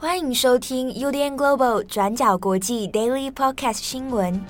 欢迎收听 UDN Global 转角国际 Daily Podcast 新闻。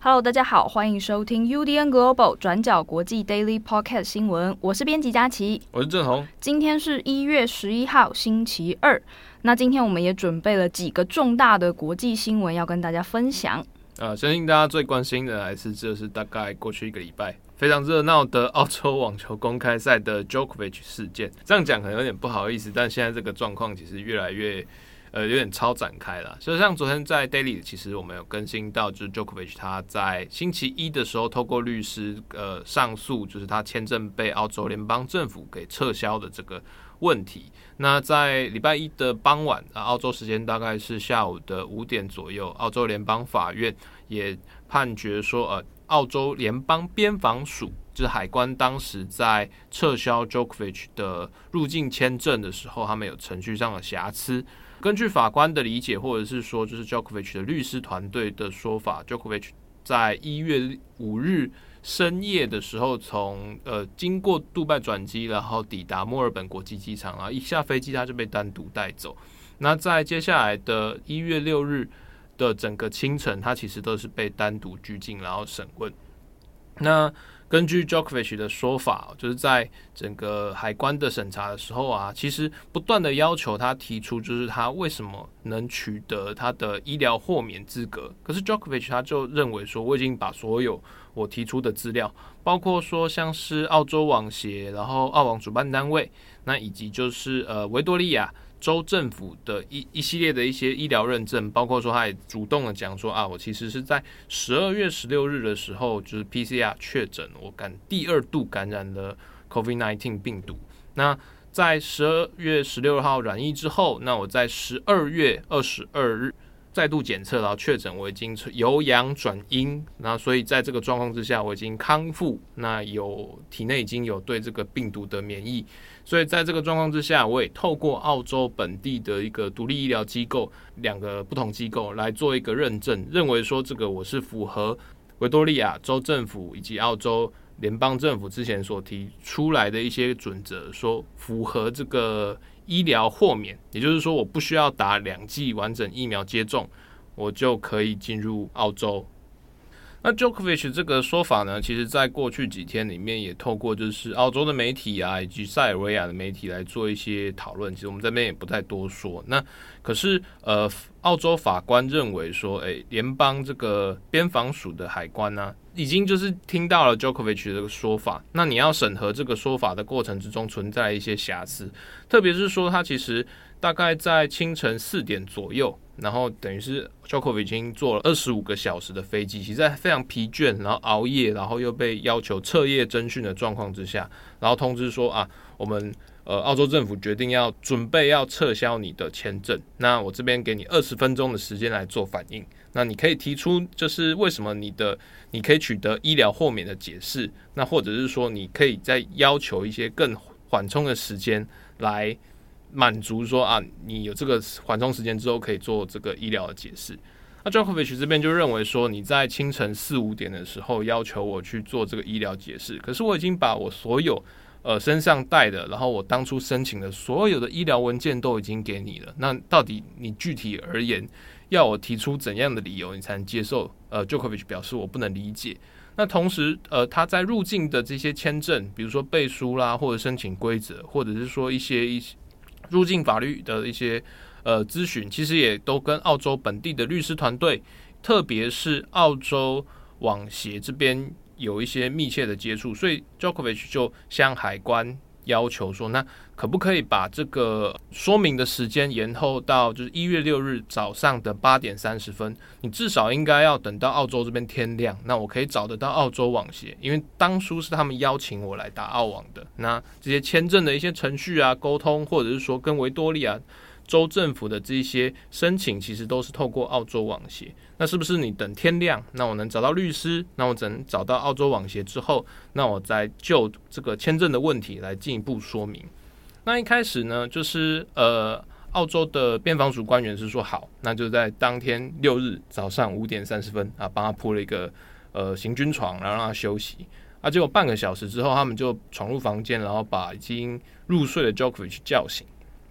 Hello，大家好，欢迎收听 UDN Global 转角国际 Daily Podcast 新闻。我是编辑佳琪，我是郑红。今天是一月十一号，星期二。那今天我们也准备了几个重大的国际新闻要跟大家分享。啊，相信大家最关心的还是这是大概过去一个礼拜非常热闹的澳洲网球公开赛的 Jokovic 事件。这样讲可能有点不好意思，但现在这个状况其实越来越。呃，有点超展开了。所以像昨天在 Daily，其实我们有更新到，就是 Jokovic 他在星期一的时候透过律师呃上诉，就是他签证被澳洲联邦政府给撤销的这个问题。那在礼拜一的傍晚啊，澳洲时间大概是下午的五点左右，澳洲联邦法院也判决说，呃，澳洲联邦边防署就是海关当时在撤销 Jokovic 的入境签证的时候，他们有程序上的瑕疵。根据法官的理解，或者是说，就是 Jokovic 的律师团队的说法，Jokovic 在一月五日深夜的时候从，呃经过杜拜转机，然后抵达墨尔本国际机场，然后一下飞机他就被单独带走。那在接下来的一月六日的整个清晨，他其实都是被单独拘禁，然后审问。那根据 Jokovic 的说法，就是在整个海关的审查的时候啊，其实不断的要求他提出，就是他为什么能取得他的医疗豁免资格。可是 Jokovic 他就认为说，我已经把所有我提出的资料，包括说像是澳洲网协，然后澳网主办单位，那以及就是呃维多利亚。州政府的一一系列的一些医疗认证，包括说他也主动的讲说啊，我其实是在十二月十六日的时候，就是 PCR 确诊，我感第二度感染了 COVID-19 病毒。那在十二月十六号染疫之后，那我在十二月二十二日再度检测，然后确诊我已经由阳转阴，那所以在这个状况之下，我已经康复，那有体内已经有对这个病毒的免疫。所以在这个状况之下，我也透过澳洲本地的一个独立医疗机构，两个不同机构来做一个认证，认为说这个我是符合维多利亚州政府以及澳洲联邦政府之前所提出来的一些准则，说符合这个医疗豁免，也就是说我不需要打两剂完整疫苗接种，我就可以进入澳洲。那 Jokovic 这个说法呢，其实在过去几天里面也透过就是澳洲的媒体啊，以及塞尔维亚的媒体来做一些讨论。其实我们这边也不太多说。那可是呃，澳洲法官认为说，诶，联邦这个边防署的海关呢、已经就是听到了 Jokovic 这个说法。那你要审核这个说法的过程之中存在一些瑕疵，特别是说他其实大概在清晨四点左右。然后等于是 Jokovic 已经坐了二十五个小时的飞机，其实在非常疲倦，然后熬夜，然后又被要求彻夜侦讯的状况之下，然后通知说啊，我们呃澳洲政府决定要准备要撤销你的签证，那我这边给你二十分钟的时间来做反应，那你可以提出就是为什么你的你可以取得医疗豁免的解释，那或者是说你可以再要求一些更缓冲的时间来。满足说啊，你有这个缓冲时间之后，可以做这个医疗的解释。那 j o k o v i c 这边就认为说，你在清晨四五点的时候要求我去做这个医疗解释，可是我已经把我所有呃身上带的，然后我当初申请的所有的医疗文件都已经给你了。那到底你具体而言要我提出怎样的理由，你才能接受？呃，Jokovic 表示我不能理解。那同时，呃，他在入境的这些签证，比如说背书啦，或者申请规则，或者是说一些一些。入境法律的一些呃咨询，其实也都跟澳洲本地的律师团队，特别是澳洲网协这边有一些密切的接触，所以 Jokovic 就向海关。要求说，那可不可以把这个说明的时间延后到就是一月六日早上的八点三十分？你至少应该要等到澳洲这边天亮，那我可以找得到澳洲网协，因为当初是他们邀请我来打澳网的。那这些签证的一些程序啊、沟通，或者是说跟维多利亚。州政府的这些申请其实都是透过澳洲网协，那是不是你等天亮，那我能找到律师，那我只能找到澳洲网协之后，那我再就这个签证的问题来进一步说明。那一开始呢，就是呃，澳洲的边防署官员是说好，那就在当天六日早上五点三十分啊，帮他铺了一个呃行军床，然后让他休息。啊，结果半个小时之后，他们就闯入房间，然后把已经入睡的 Jokovic 叫醒，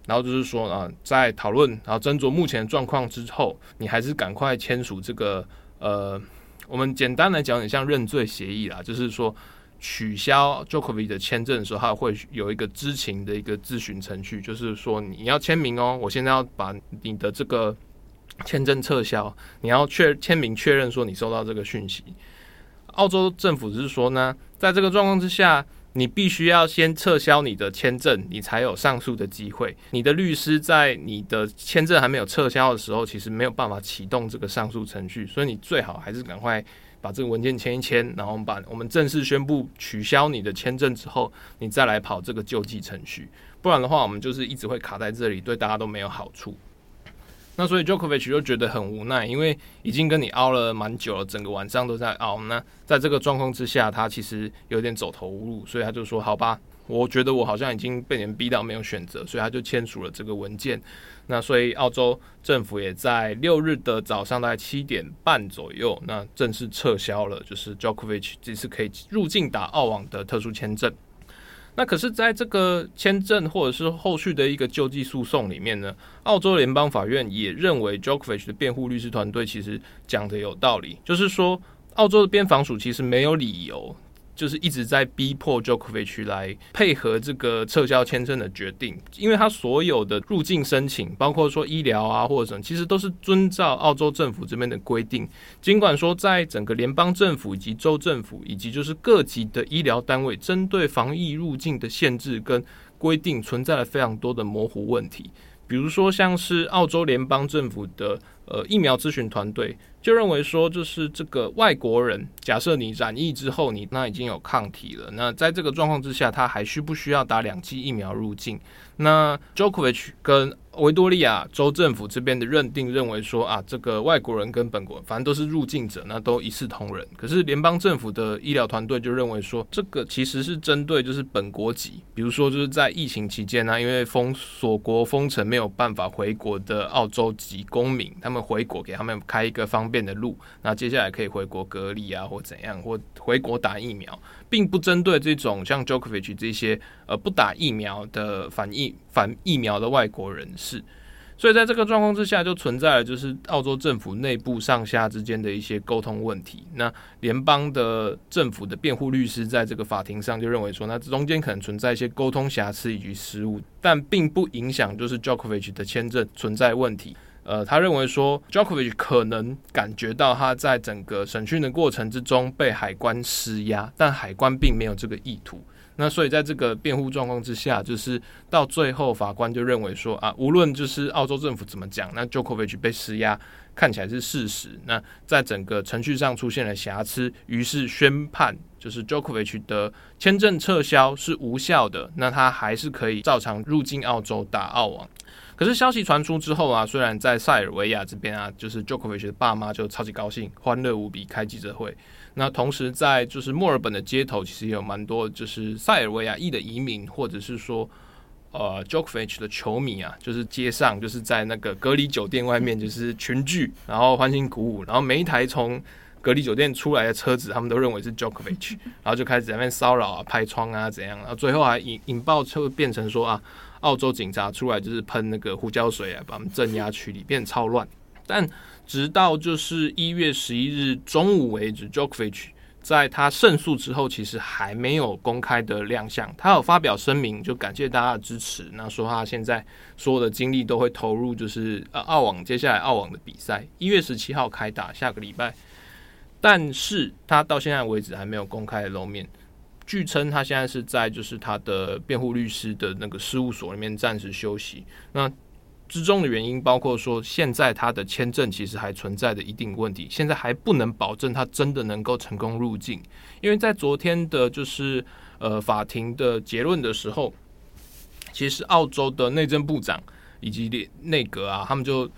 然后就是说啊，在讨论然后斟酌目前状况之后，你还是赶快签署这个呃，我们简单来讲，很像认罪协议啦，就是说。取消 Jokowi 的签证的时候，他会有一个知情的一个咨询程序，就是说你要签名哦，我现在要把你的这个签证撤销，你要确签名确认说你收到这个讯息。澳洲政府是说呢，在这个状况之下，你必须要先撤销你的签证，你才有上诉的机会。你的律师在你的签证还没有撤销的时候，其实没有办法启动这个上诉程序，所以你最好还是赶快。把这个文件签一签，然后我们把我们正式宣布取消你的签证之后，你再来跑这个救济程序。不然的话，我们就是一直会卡在这里，对大家都没有好处。那所以 Djokovic 就觉得很无奈，因为已经跟你熬了蛮久了，整个晚上都在熬。那在这个状况之下，他其实有点走投无路，所以他就说：“好吧，我觉得我好像已经被人逼到没有选择，所以他就签署了这个文件。”那所以澳洲政府也在六日的早上大概七点半左右，那正式撤销了，就是 Djokovic 这次可以入境打澳网的特殊签证。那可是，在这个签证或者是后续的一个救济诉讼里面呢，澳洲联邦法院也认为，Jokovic 的辩护律师团队其实讲的有道理，就是说，澳洲的边防署其实没有理由。就是一直在逼迫 Jokovic 来配合这个撤销签证的决定，因为他所有的入境申请，包括说医疗啊或者什么，其实都是遵照澳洲政府这边的规定。尽管说在整个联邦政府以及州政府以及就是各级的医疗单位，针对防疫入境的限制跟规定存在了非常多的模糊问题，比如说像是澳洲联邦政府的呃疫苗咨询团队。就认为说，就是这个外国人，假设你染疫之后，你那已经有抗体了，那在这个状况之下，他还需不需要打两剂疫苗入境？那 Jokovic 跟维多利亚州政府这边的认定认为说啊，这个外国人跟本国反正都是入境者，那都一视同仁。可是联邦政府的医疗团队就认为说，这个其实是针对就是本国籍，比如说就是在疫情期间呢、因为封锁国封城没有办法回国的澳洲籍公民，他们回国给他们开一个方便的路，那接下来可以回国隔离啊，或怎样，或回国打疫苗，并不针对这种像 Jokovic 这些呃不打疫苗的反应反疫苗的外国人士。所以在这个状况之下，就存在了就是澳洲政府内部上下之间的一些沟通问题。那联邦的政府的辩护律师在这个法庭上就认为说，那中间可能存在一些沟通瑕疵以及失误，但并不影响就是 Jokovic 的签证存在问题。呃，他认为说 Jokovic 可能感觉到他在整个审讯的过程之中被海关施压，但海关并没有这个意图。那所以在这个辩护状况之下，就是到最后法官就认为说啊，无论就是澳洲政府怎么讲，那 Jokovic 被施压看起来是事实。那在整个程序上出现了瑕疵，于是宣判就是 Jokovic 的签证撤销是无效的。那他还是可以照常入境澳洲打澳网。可是消息传出之后啊，虽然在塞尔维亚这边啊，就是 Jokovic 的爸妈就超级高兴，欢乐无比，开记者会。那同时，在就是墨尔本的街头，其实也有蛮多就是塞尔维亚裔的移民，或者是说，呃，Djokovic 的球迷啊，就是街上就是在那个隔离酒店外面，就是群聚，然后欢欣鼓舞，然后每一台从隔离酒店出来的车子，他们都认为是 Djokovic，然后就开始在那边骚扰啊、拍窗啊怎样，然后最后还引引爆，就变成说啊，澳洲警察出来就是喷那个胡椒水啊，把他们镇压区里变超乱，但。直到就是一月十一日中午为止，Jokovic 在他胜诉之后，其实还没有公开的亮相。他有发表声明，就感谢大家的支持，那说他现在所有的精力都会投入，就是呃澳网接下来澳网的比赛，一月十七号开打，下个礼拜。但是他到现在为止还没有公开的露面。据称他现在是在就是他的辩护律师的那个事务所里面暂时休息。那之中的原因包括说，现在他的签证其实还存在着一定问题，现在还不能保证他真的能够成功入境，因为在昨天的就是呃法庭的结论的时候，其实澳洲的内政部长以及内阁啊，他们就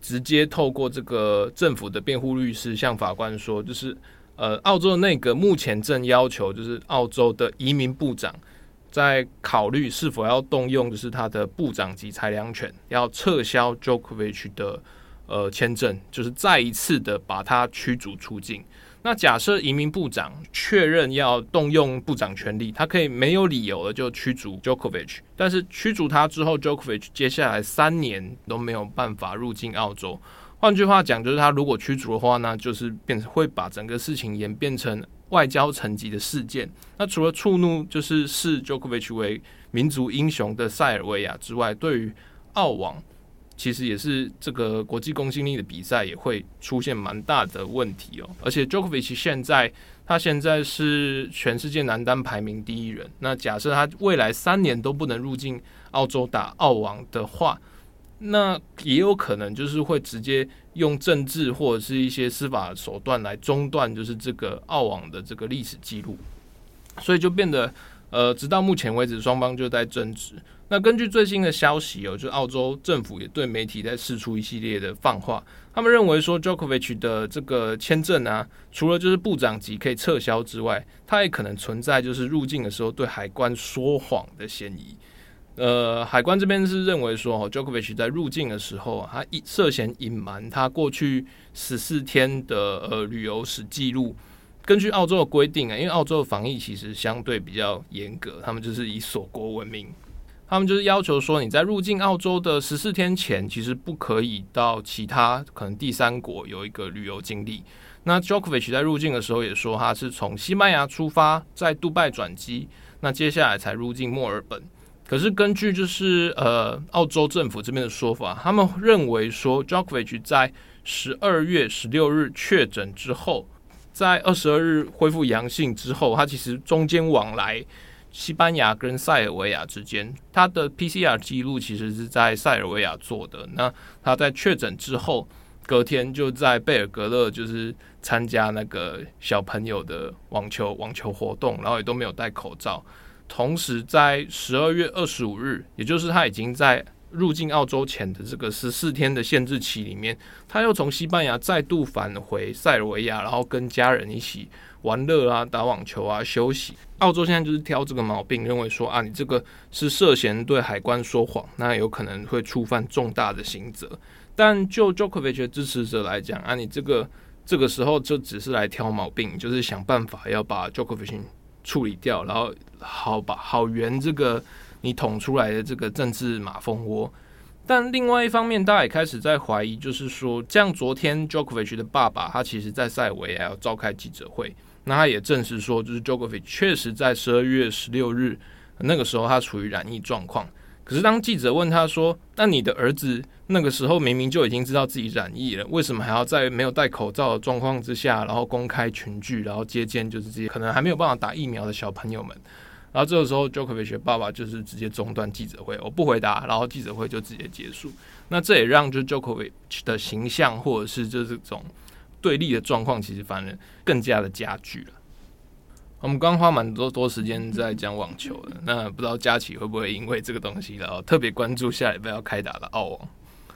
直接透过这个政府的辩护律师向法官说，就是呃澳洲的内阁目前正要求就是澳洲的移民部长。在考虑是否要动用就是他的部长级裁量权，要撤销 Jokovic 的呃签证，就是再一次的把他驱逐出境。那假设移民部长确认要动用部长权力，他可以没有理由的就驱逐 Jokovic，但是驱逐他之后，Jokovic 接下来三年都没有办法入境澳洲。换句话讲，就是他如果驱逐的话呢，就是变会把整个事情演变成外交层级的事件。那除了触怒就是视 Jokovic 为民族英雄的塞尔维亚之外，对于澳网其实也是这个国际公信力的比赛，也会出现蛮大的问题哦。而且 Jokovic 现在他现在是全世界男单排名第一人。那假设他未来三年都不能入境澳洲打澳网的话，那也有可能就是会直接用政治或者是一些司法手段来中断，就是这个澳网的这个历史记录，所以就变得呃，直到目前为止，双方就在争执。那根据最新的消息哦，就澳洲政府也对媒体在释出一系列的放话，他们认为说，Jokovic 的这个签证啊，除了就是部长级可以撤销之外，他也可能存在就是入境的时候对海关说谎的嫌疑。呃，海关这边是认为说，哦，Jokovic 在入境的时候，他涉嫌隐瞒他过去十四天的呃旅游史记录。根据澳洲的规定啊，因为澳洲的防疫其实相对比较严格，他们就是以锁国闻名，他们就是要求说，你在入境澳洲的十四天前，其实不可以到其他可能第三国有一个旅游经历。那 Jokovic 在入境的时候也说，他是从西班牙出发，在杜拜转机，那接下来才入境墨尔本。可是根据就是呃澳洲政府这边的说法，他们认为说 j o k o v i c 在十二月十六日确诊之后，在二十二日恢复阳性之后，他其实中间往来西班牙跟塞尔维亚之间，他的 PCR 记录其实是在塞尔维亚做的。那他在确诊之后，隔天就在贝尔格勒就是参加那个小朋友的网球网球活动，然后也都没有戴口罩。同时，在十二月二十五日，也就是他已经在入境澳洲前的这个十四天的限制期里面，他又从西班牙再度返回塞尔维亚，然后跟家人一起玩乐啊、打网球啊、休息。澳洲现在就是挑这个毛病，认为说啊，你这个是涉嫌对海关说谎，那有可能会触犯重大的刑责。但就 Jokovic 的支持者来讲啊，你这个这个时候就只是来挑毛病，就是想办法要把 Jokovic 处理掉，然后好吧好圆这个你捅出来的这个政治马蜂窝。但另外一方面，大家也开始在怀疑，就是说，像昨天 Jokovic 的爸爸，他其实在塞尔维亚要召开记者会，那他也证实说，就是 Jokovic 确实在十二月十六日那个时候他处于染疫状况。可是当记者问他说：“那你的儿子那个时候明明就已经知道自己染疫了，为什么还要在没有戴口罩的状况之下，然后公开群聚，然后接见就是这些可能还没有办法打疫苗的小朋友们？”然后这个时候，Jokovic 爸爸就是直接中断记者会，我不回答，然后记者会就直接结束。那这也让就 Jokovic 的形象或者是就是这种对立的状况，其实反而更加的加剧了。我们刚花蛮多多时间在讲网球的，那不知道佳琪会不会因为这个东西，然后特别关注下礼拜要开打的澳网？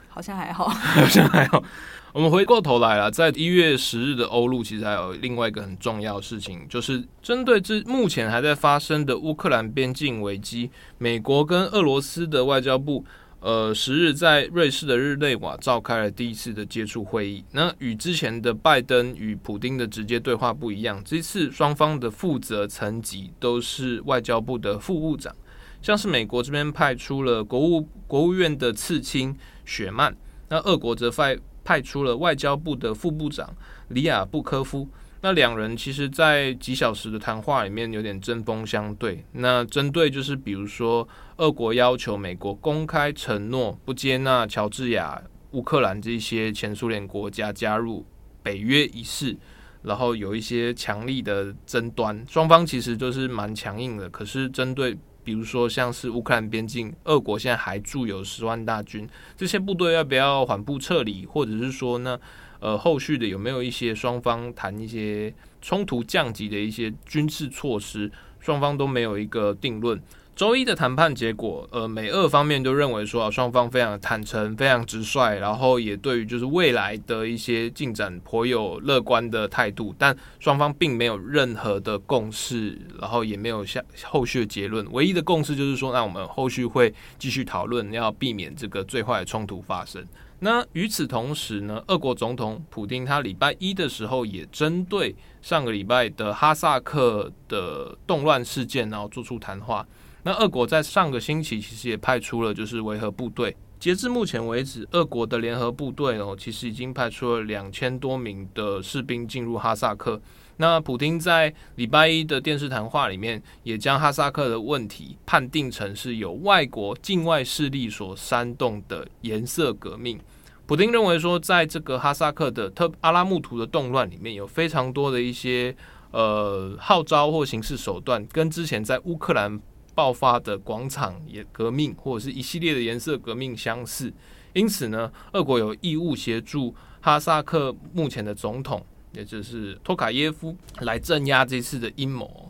好像还好，好像还好。我们回过头来了，在一月十日的欧陆，其实还有另外一个很重要的事情，就是针对这目前还在发生的乌克兰边境危机，美国跟俄罗斯的外交部。呃，十日在瑞士的日内瓦召开了第一次的接触会议。那与之前的拜登与普丁的直接对话不一样，这次双方的负责层级都是外交部的副部长。像是美国这边派出了国务国务院的次卿雪曼，那俄国则派派出了外交部的副部长里亚布科夫。那两人其实，在几小时的谈话里面有点针锋相对。那针对就是，比如说，俄国要求美国公开承诺不接纳乔治亚、乌克兰这些前苏联国家加入北约一事，然后有一些强力的争端。双方其实都是蛮强硬的。可是针对，比如说像是乌克兰边境，俄国现在还驻有十万大军，这些部队要不要缓步撤离，或者是说呢？呃，后续的有没有一些双方谈一些冲突降级的一些军事措施？双方都没有一个定论，周一的谈判结果，呃，美俄方面都认为说啊，双方非常坦诚、非常直率，然后也对于就是未来的一些进展颇有乐观的态度，但双方并没有任何的共识，然后也没有下后续的结论。唯一的共识就是说，那我们后续会继续讨论，要避免这个最坏的冲突发生。那与此同时呢，俄国总统普丁他礼拜一的时候也针对上个礼拜的哈萨克的动乱事件，然后做出谈话。那俄国在上个星期其实也派出了就是维和部队，截至目前为止，俄国的联合部队哦，其实已经派出了两千多名的士兵进入哈萨克。那普丁在礼拜一的电视谈话里面，也将哈萨克的问题判定成是由外国境外势力所煽动的颜色革命。普丁认为说，在这个哈萨克的特阿拉木图的动乱里面，有非常多的一些呃号召或形式手段，跟之前在乌克兰。爆发的广场也革命，或者是一系列的颜色革命相似，因此呢，俄国有义务协助哈萨克目前的总统，也就是托卡耶夫来镇压这次的阴谋。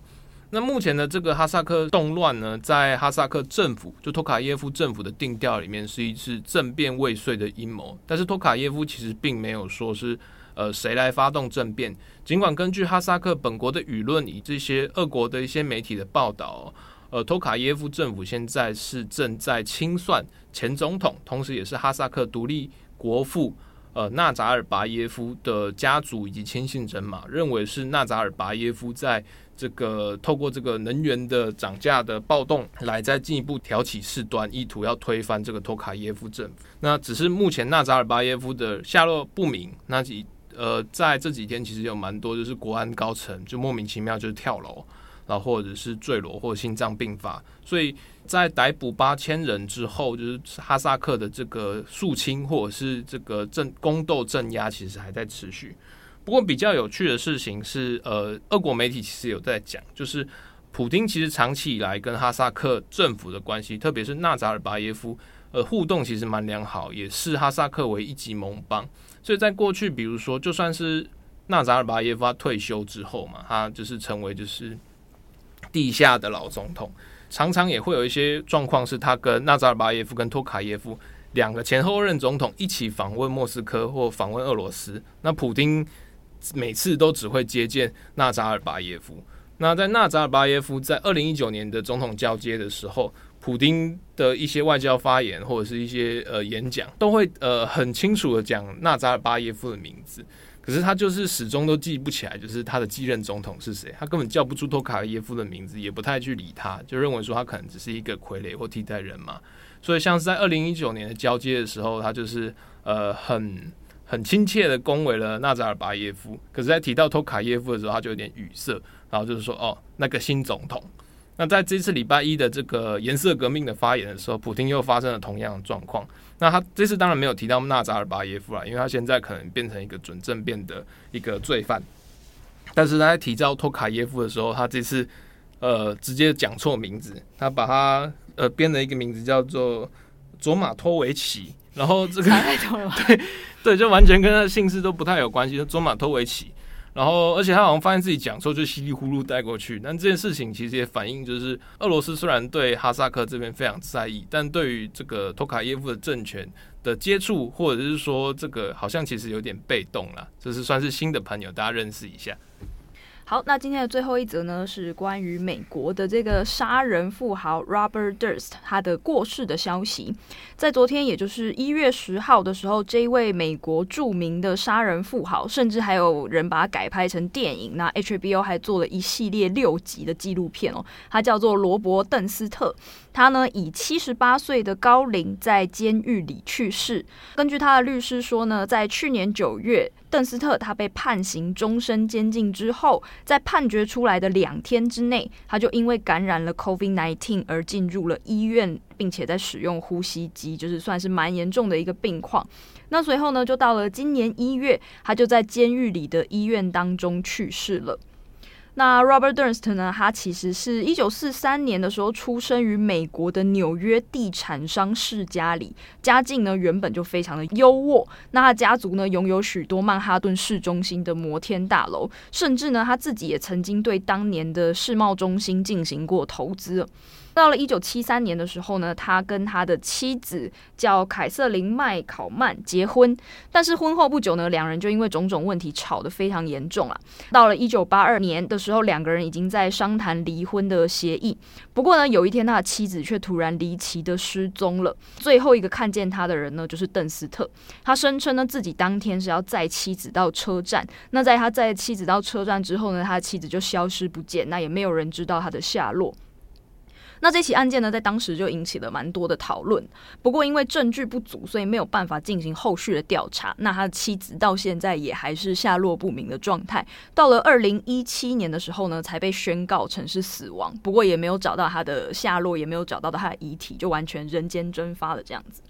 那目前的这个哈萨克动乱呢，在哈萨克政府就托卡耶夫政府的定调里面是一次政变未遂的阴谋，但是托卡耶夫其实并没有说是呃谁来发动政变，尽管根据哈萨克本国的舆论以这些俄国的一些媒体的报道。呃，托卡耶夫政府现在是正在清算前总统，同时也是哈萨克独立国父呃纳扎尔巴耶夫的家族以及亲信人马，认为是纳扎尔巴耶夫在这个透过这个能源的涨价的暴动来再进一步挑起事端，意图要推翻这个托卡耶夫政府。那只是目前纳扎尔巴耶夫的下落不明。那几呃在这几天其实有蛮多就是国安高层就莫名其妙就是跳楼。然后或者是坠楼或者心脏病发，所以在逮捕八千人之后，就是哈萨克的这个肃清或者是这个镇宫斗镇压，其实还在持续。不过比较有趣的事情是，呃，俄国媒体其实有在讲，就是普丁其实长期以来跟哈萨克政府的关系，特别是纳扎尔巴耶夫，呃，互动其实蛮良好，也视哈萨克为一级盟邦。所以在过去，比如说就算是纳扎尔巴耶夫他退休之后嘛，他就是成为就是。地下的老总统常常也会有一些状况，是他跟纳扎尔巴耶夫跟托卡耶夫两个前后任总统一起访问莫斯科或访问俄罗斯。那普丁每次都只会接见纳扎尔巴耶夫。那在纳扎尔巴耶夫在二零一九年的总统交接的时候，普丁的一些外交发言或者是一些呃演讲，都会呃很清楚的讲纳扎尔巴耶夫的名字。可是他就是始终都记不起来，就是他的继任总统是谁，他根本叫不出托卡耶夫的名字，也不太去理他，就认为说他可能只是一个傀儡或替代人嘛。所以像是在二零一九年的交接的时候，他就是呃很很亲切的恭维了纳扎尔巴耶夫，可是，在提到托卡耶夫的时候，他就有点语塞，然后就是说哦，那个新总统。那在这次礼拜一的这个颜色革命的发言的时候，普京又发生了同样的状况。那他这次当然没有提到纳扎尔巴耶夫了，因为他现在可能变成一个准政变的一个罪犯。但是他在提到托卡耶夫的时候，他这次呃直接讲错名字，他把他呃编了一个名字叫做佐马托维奇，然后这个 对对，就完全跟他的姓氏都不太有关系，就佐马托维奇。然后，而且他好像发现自己讲错，就稀里糊涂带过去。但这件事情其实也反映，就是俄罗斯虽然对哈萨克这边非常在意，但对于这个托卡耶夫的政权的接触，或者是说这个好像其实有点被动了。这是算是新的朋友，大家认识一下。好，那今天的最后一则呢，是关于美国的这个杀人富豪 Robert Durst 他的过世的消息。在昨天，也就是一月十号的时候，这一位美国著名的杀人富豪，甚至还有人把它改拍成电影。那 HBO 还做了一系列六集的纪录片哦，它叫做罗伯·邓斯特。他呢，以七十八岁的高龄在监狱里去世。根据他的律师说呢，在去年九月，邓斯特他被判刑终身监禁之后，在判决出来的两天之内，他就因为感染了 COVID-19 而进入了医院，并且在使用呼吸机，就是算是蛮严重的一个病况。那随后呢，就到了今年一月，他就在监狱里的医院当中去世了。那 Robert Durst 呢？他其实是一九四三年的时候出生于美国的纽约地产商世家里，家境呢原本就非常的优渥。那他家族呢拥有许多曼哈顿市中心的摩天大楼，甚至呢他自己也曾经对当年的世贸中心进行过投资。到了一九七三年的时候呢，他跟他的妻子叫凯瑟琳麦考曼结婚，但是婚后不久呢，两人就因为种种问题吵得非常严重了。到了一九八二年的时候，两个人已经在商谈离婚的协议。不过呢，有一天他的妻子却突然离奇的失踪了。最后一个看见他的人呢，就是邓斯特。他声称呢，自己当天是要载妻子到车站。那在他载妻子到车站之后呢，他的妻子就消失不见，那也没有人知道他的下落。那这起案件呢，在当时就引起了蛮多的讨论。不过因为证据不足，所以没有办法进行后续的调查。那他的妻子到现在也还是下落不明的状态。到了二零一七年的时候呢，才被宣告成是死亡。不过也没有找到他的下落，也没有找到他的遗体，就完全人间蒸发了这样子。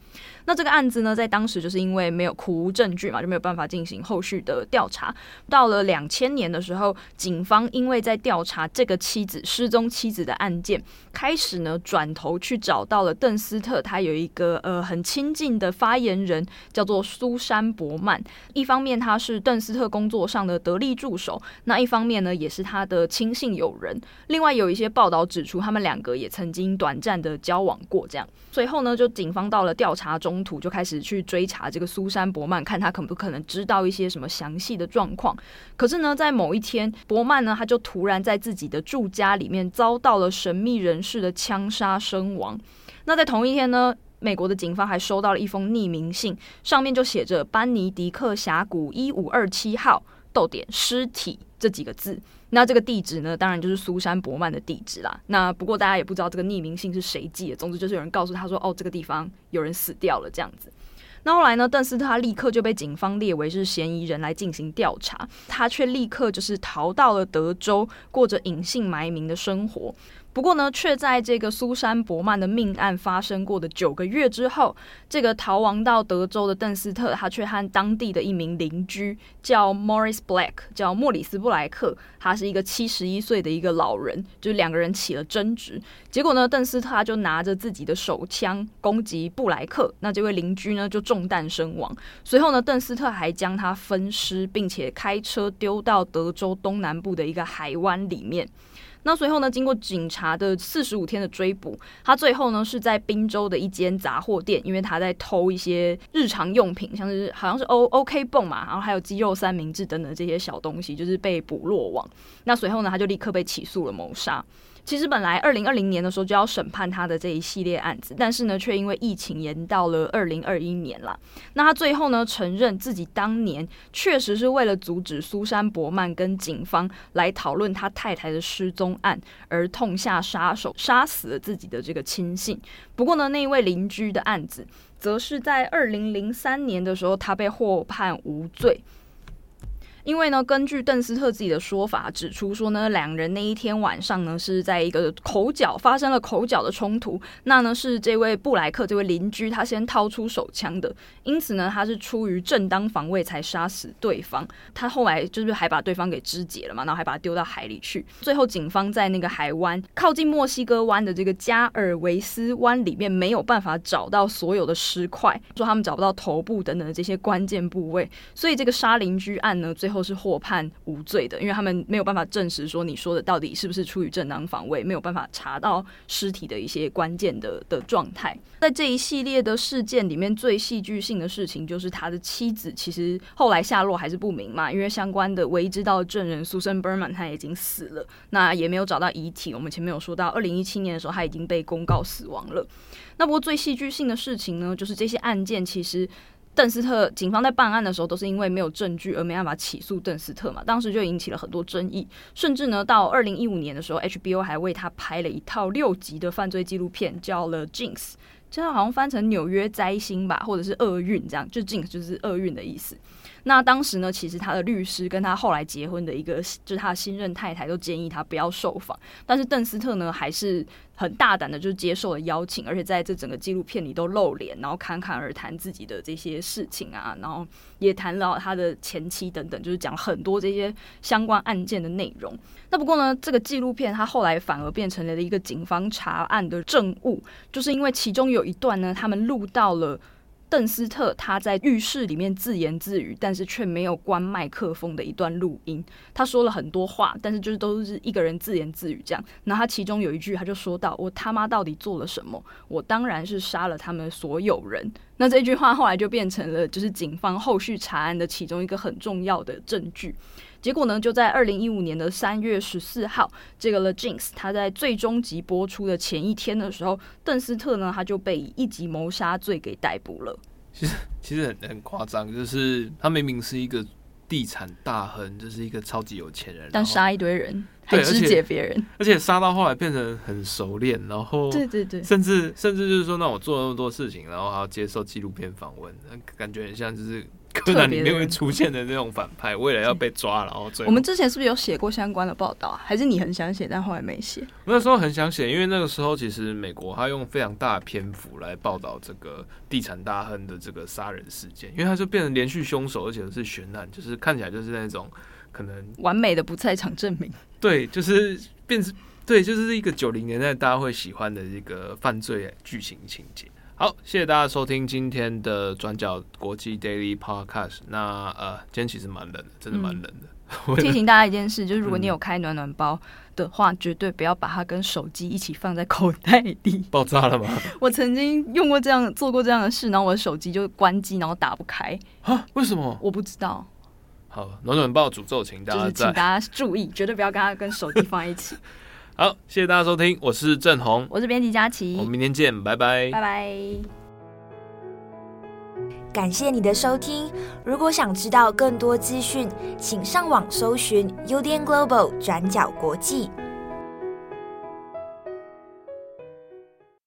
那这个案子呢，在当时就是因为没有苦无证据嘛，就没有办法进行后续的调查。到了两千年的时候，警方因为在调查这个妻子失踪妻子的案件，开始呢转头去找到了邓斯特，他有一个呃很亲近的发言人，叫做苏珊伯曼。一方面他是邓斯特工作上的得力助手，那一方面呢也是他的亲信友人。另外有一些报道指出，他们两个也曾经短暂的交往过。这样，最后呢就警方到了调查中。中途就开始去追查这个苏珊·伯曼，看他可不可能知道一些什么详细的状况。可是呢，在某一天，伯曼呢，他就突然在自己的住家里面遭到了神秘人士的枪杀身亡。那在同一天呢，美国的警方还收到了一封匿名信，上面就写着“班尼迪克峡谷一五二七号逗点尸体”这几个字。那这个地址呢，当然就是苏珊·伯曼的地址啦。那不过大家也不知道这个匿名信是谁寄的。总之就是有人告诉他说，哦，这个地方有人死掉了这样子。那后来呢，邓斯特他立刻就被警方列为是嫌疑人来进行调查，他却立刻就是逃到了德州，过着隐姓埋名的生活。不过呢，却在这个苏珊伯曼的命案发生过的九个月之后，这个逃亡到德州的邓斯特，他却和当地的一名邻居叫 Morris Black，叫莫里斯布莱克，他是一个七十一岁的一个老人，就是两个人起了争执。结果呢，邓斯特他就拿着自己的手枪攻击布莱克，那这位邻居呢就中弹身亡。随后呢，邓斯特还将他分尸，并且开车丢到德州东南部的一个海湾里面。那随后呢，经过警察的四十五天的追捕，他最后呢是在滨州的一间杂货店，因为他在偷一些日常用品，像是好像是 O OK 泵嘛，然后还有鸡肉三明治等等这些小东西，就是被捕落网。那随后呢，他就立刻被起诉了谋杀。其实本来二零二零年的时候就要审判他的这一系列案子，但是呢，却因为疫情延到了二零二一年了。那他最后呢，承认自己当年确实是为了阻止苏珊·伯曼跟警方来讨论他太太的失踪案而痛下杀手，杀死了自己的这个亲信。不过呢，那一位邻居的案子，则是在二零零三年的时候，他被获判无罪。因为呢，根据邓斯特自己的说法指出说呢，两人那一天晚上呢是在一个口角发生了口角的冲突，那呢是这位布莱克这位邻居他先掏出手枪的，因此呢他是出于正当防卫才杀死对方，他后来就是还把对方给肢解了嘛，然后还把他丢到海里去，最后警方在那个海湾靠近墨西哥湾的这个加尔维斯湾里面没有办法找到所有的尸块，说他们找不到头部等等的这些关键部位，所以这个杀邻居案呢最后是获判无罪的，因为他们没有办法证实说你说的到底是不是出于正当防卫，没有办法查到尸体的一些关键的的状态。在这一系列的事件里面，最戏剧性的事情就是他的妻子其实后来下落还是不明嘛，因为相关的唯一知道证人苏珊·伯曼他已经死了，那也没有找到遗体。我们前面有说到，二零一七年的时候他已经被公告死亡了。那不过最戏剧性的事情呢，就是这些案件其实。邓斯特警方在办案的时候，都是因为没有证据而没办法起诉邓斯特嘛，当时就引起了很多争议，甚至呢，到二零一五年的时候，HBO 还为他拍了一套六集的犯罪纪录片，叫了《Jinx》，这样好像翻成纽约灾星吧，或者是厄运这样，就 Jinx 就是厄运的意思。那当时呢，其实他的律师跟他后来结婚的一个，就是他的新任太太，都建议他不要受访。但是邓斯特呢，还是很大胆的，就接受了邀请，而且在这整个纪录片里都露脸，然后侃侃而谈自己的这些事情啊，然后也谈到他的前妻等等，就是讲很多这些相关案件的内容。那不过呢，这个纪录片他后来反而变成了一个警方查案的证物，就是因为其中有一段呢，他们录到了。邓斯特他在浴室里面自言自语，但是却没有关麦克风的一段录音。他说了很多话，但是就是都是一个人自言自语这样。那他其中有一句，他就说到：“我他妈到底做了什么？我当然是杀了他们所有人。”那这句话后来就变成了就是警方后续查案的其中一个很重要的证据。结果呢，就在二零一五年的三月十四号，这个 The Jinx 他在最终集播出的前一天的时候，邓斯特呢他就被以一级谋杀罪给逮捕了。其实其实很很夸张，就是他明明是一个地产大亨，就是一个超级有钱人，但杀一堆人，还肢解别人，而且杀到后来变成很熟练，然后对对对，甚至甚至就是说，那我做了那么多事情，然后还要接受纪录片访问，感觉很像就是。柯南里面会出现的那种反派，为了要被抓，然后最后我们之前是不是有写过相关的报道啊？还是你很想写，但后来没写？那时候很想写，因为那个时候其实美国他用非常大的篇幅来报道这个地产大亨的这个杀人事件，因为他就变成连续凶手，而且是悬案，就是看起来就是那种可能完美的不在场证明。对，就是变成对，就是一个九零年代大家会喜欢的一个犯罪剧情情节。好，谢谢大家收听今天的转角国际 Daily Podcast。那呃，今天其实蛮冷的，真的蛮冷的。嗯、提醒大家一件事，就是如果你有开暖暖包的话，嗯、绝对不要把它跟手机一起放在口袋里。爆炸了吗？我曾经用过这样做过这样的事，然后我的手机就关机，然后打不开。啊？为什么？我不知道。好，暖暖包诅咒，请大家请 大家注意，绝对不要跟它跟手机放在一起。好，谢谢大家收听，我是郑红，我是编辑佳琪，我们明天见，拜拜，拜拜。感谢你的收听，如果想知道更多资讯，请上网搜寻 UDN Global 转角国际。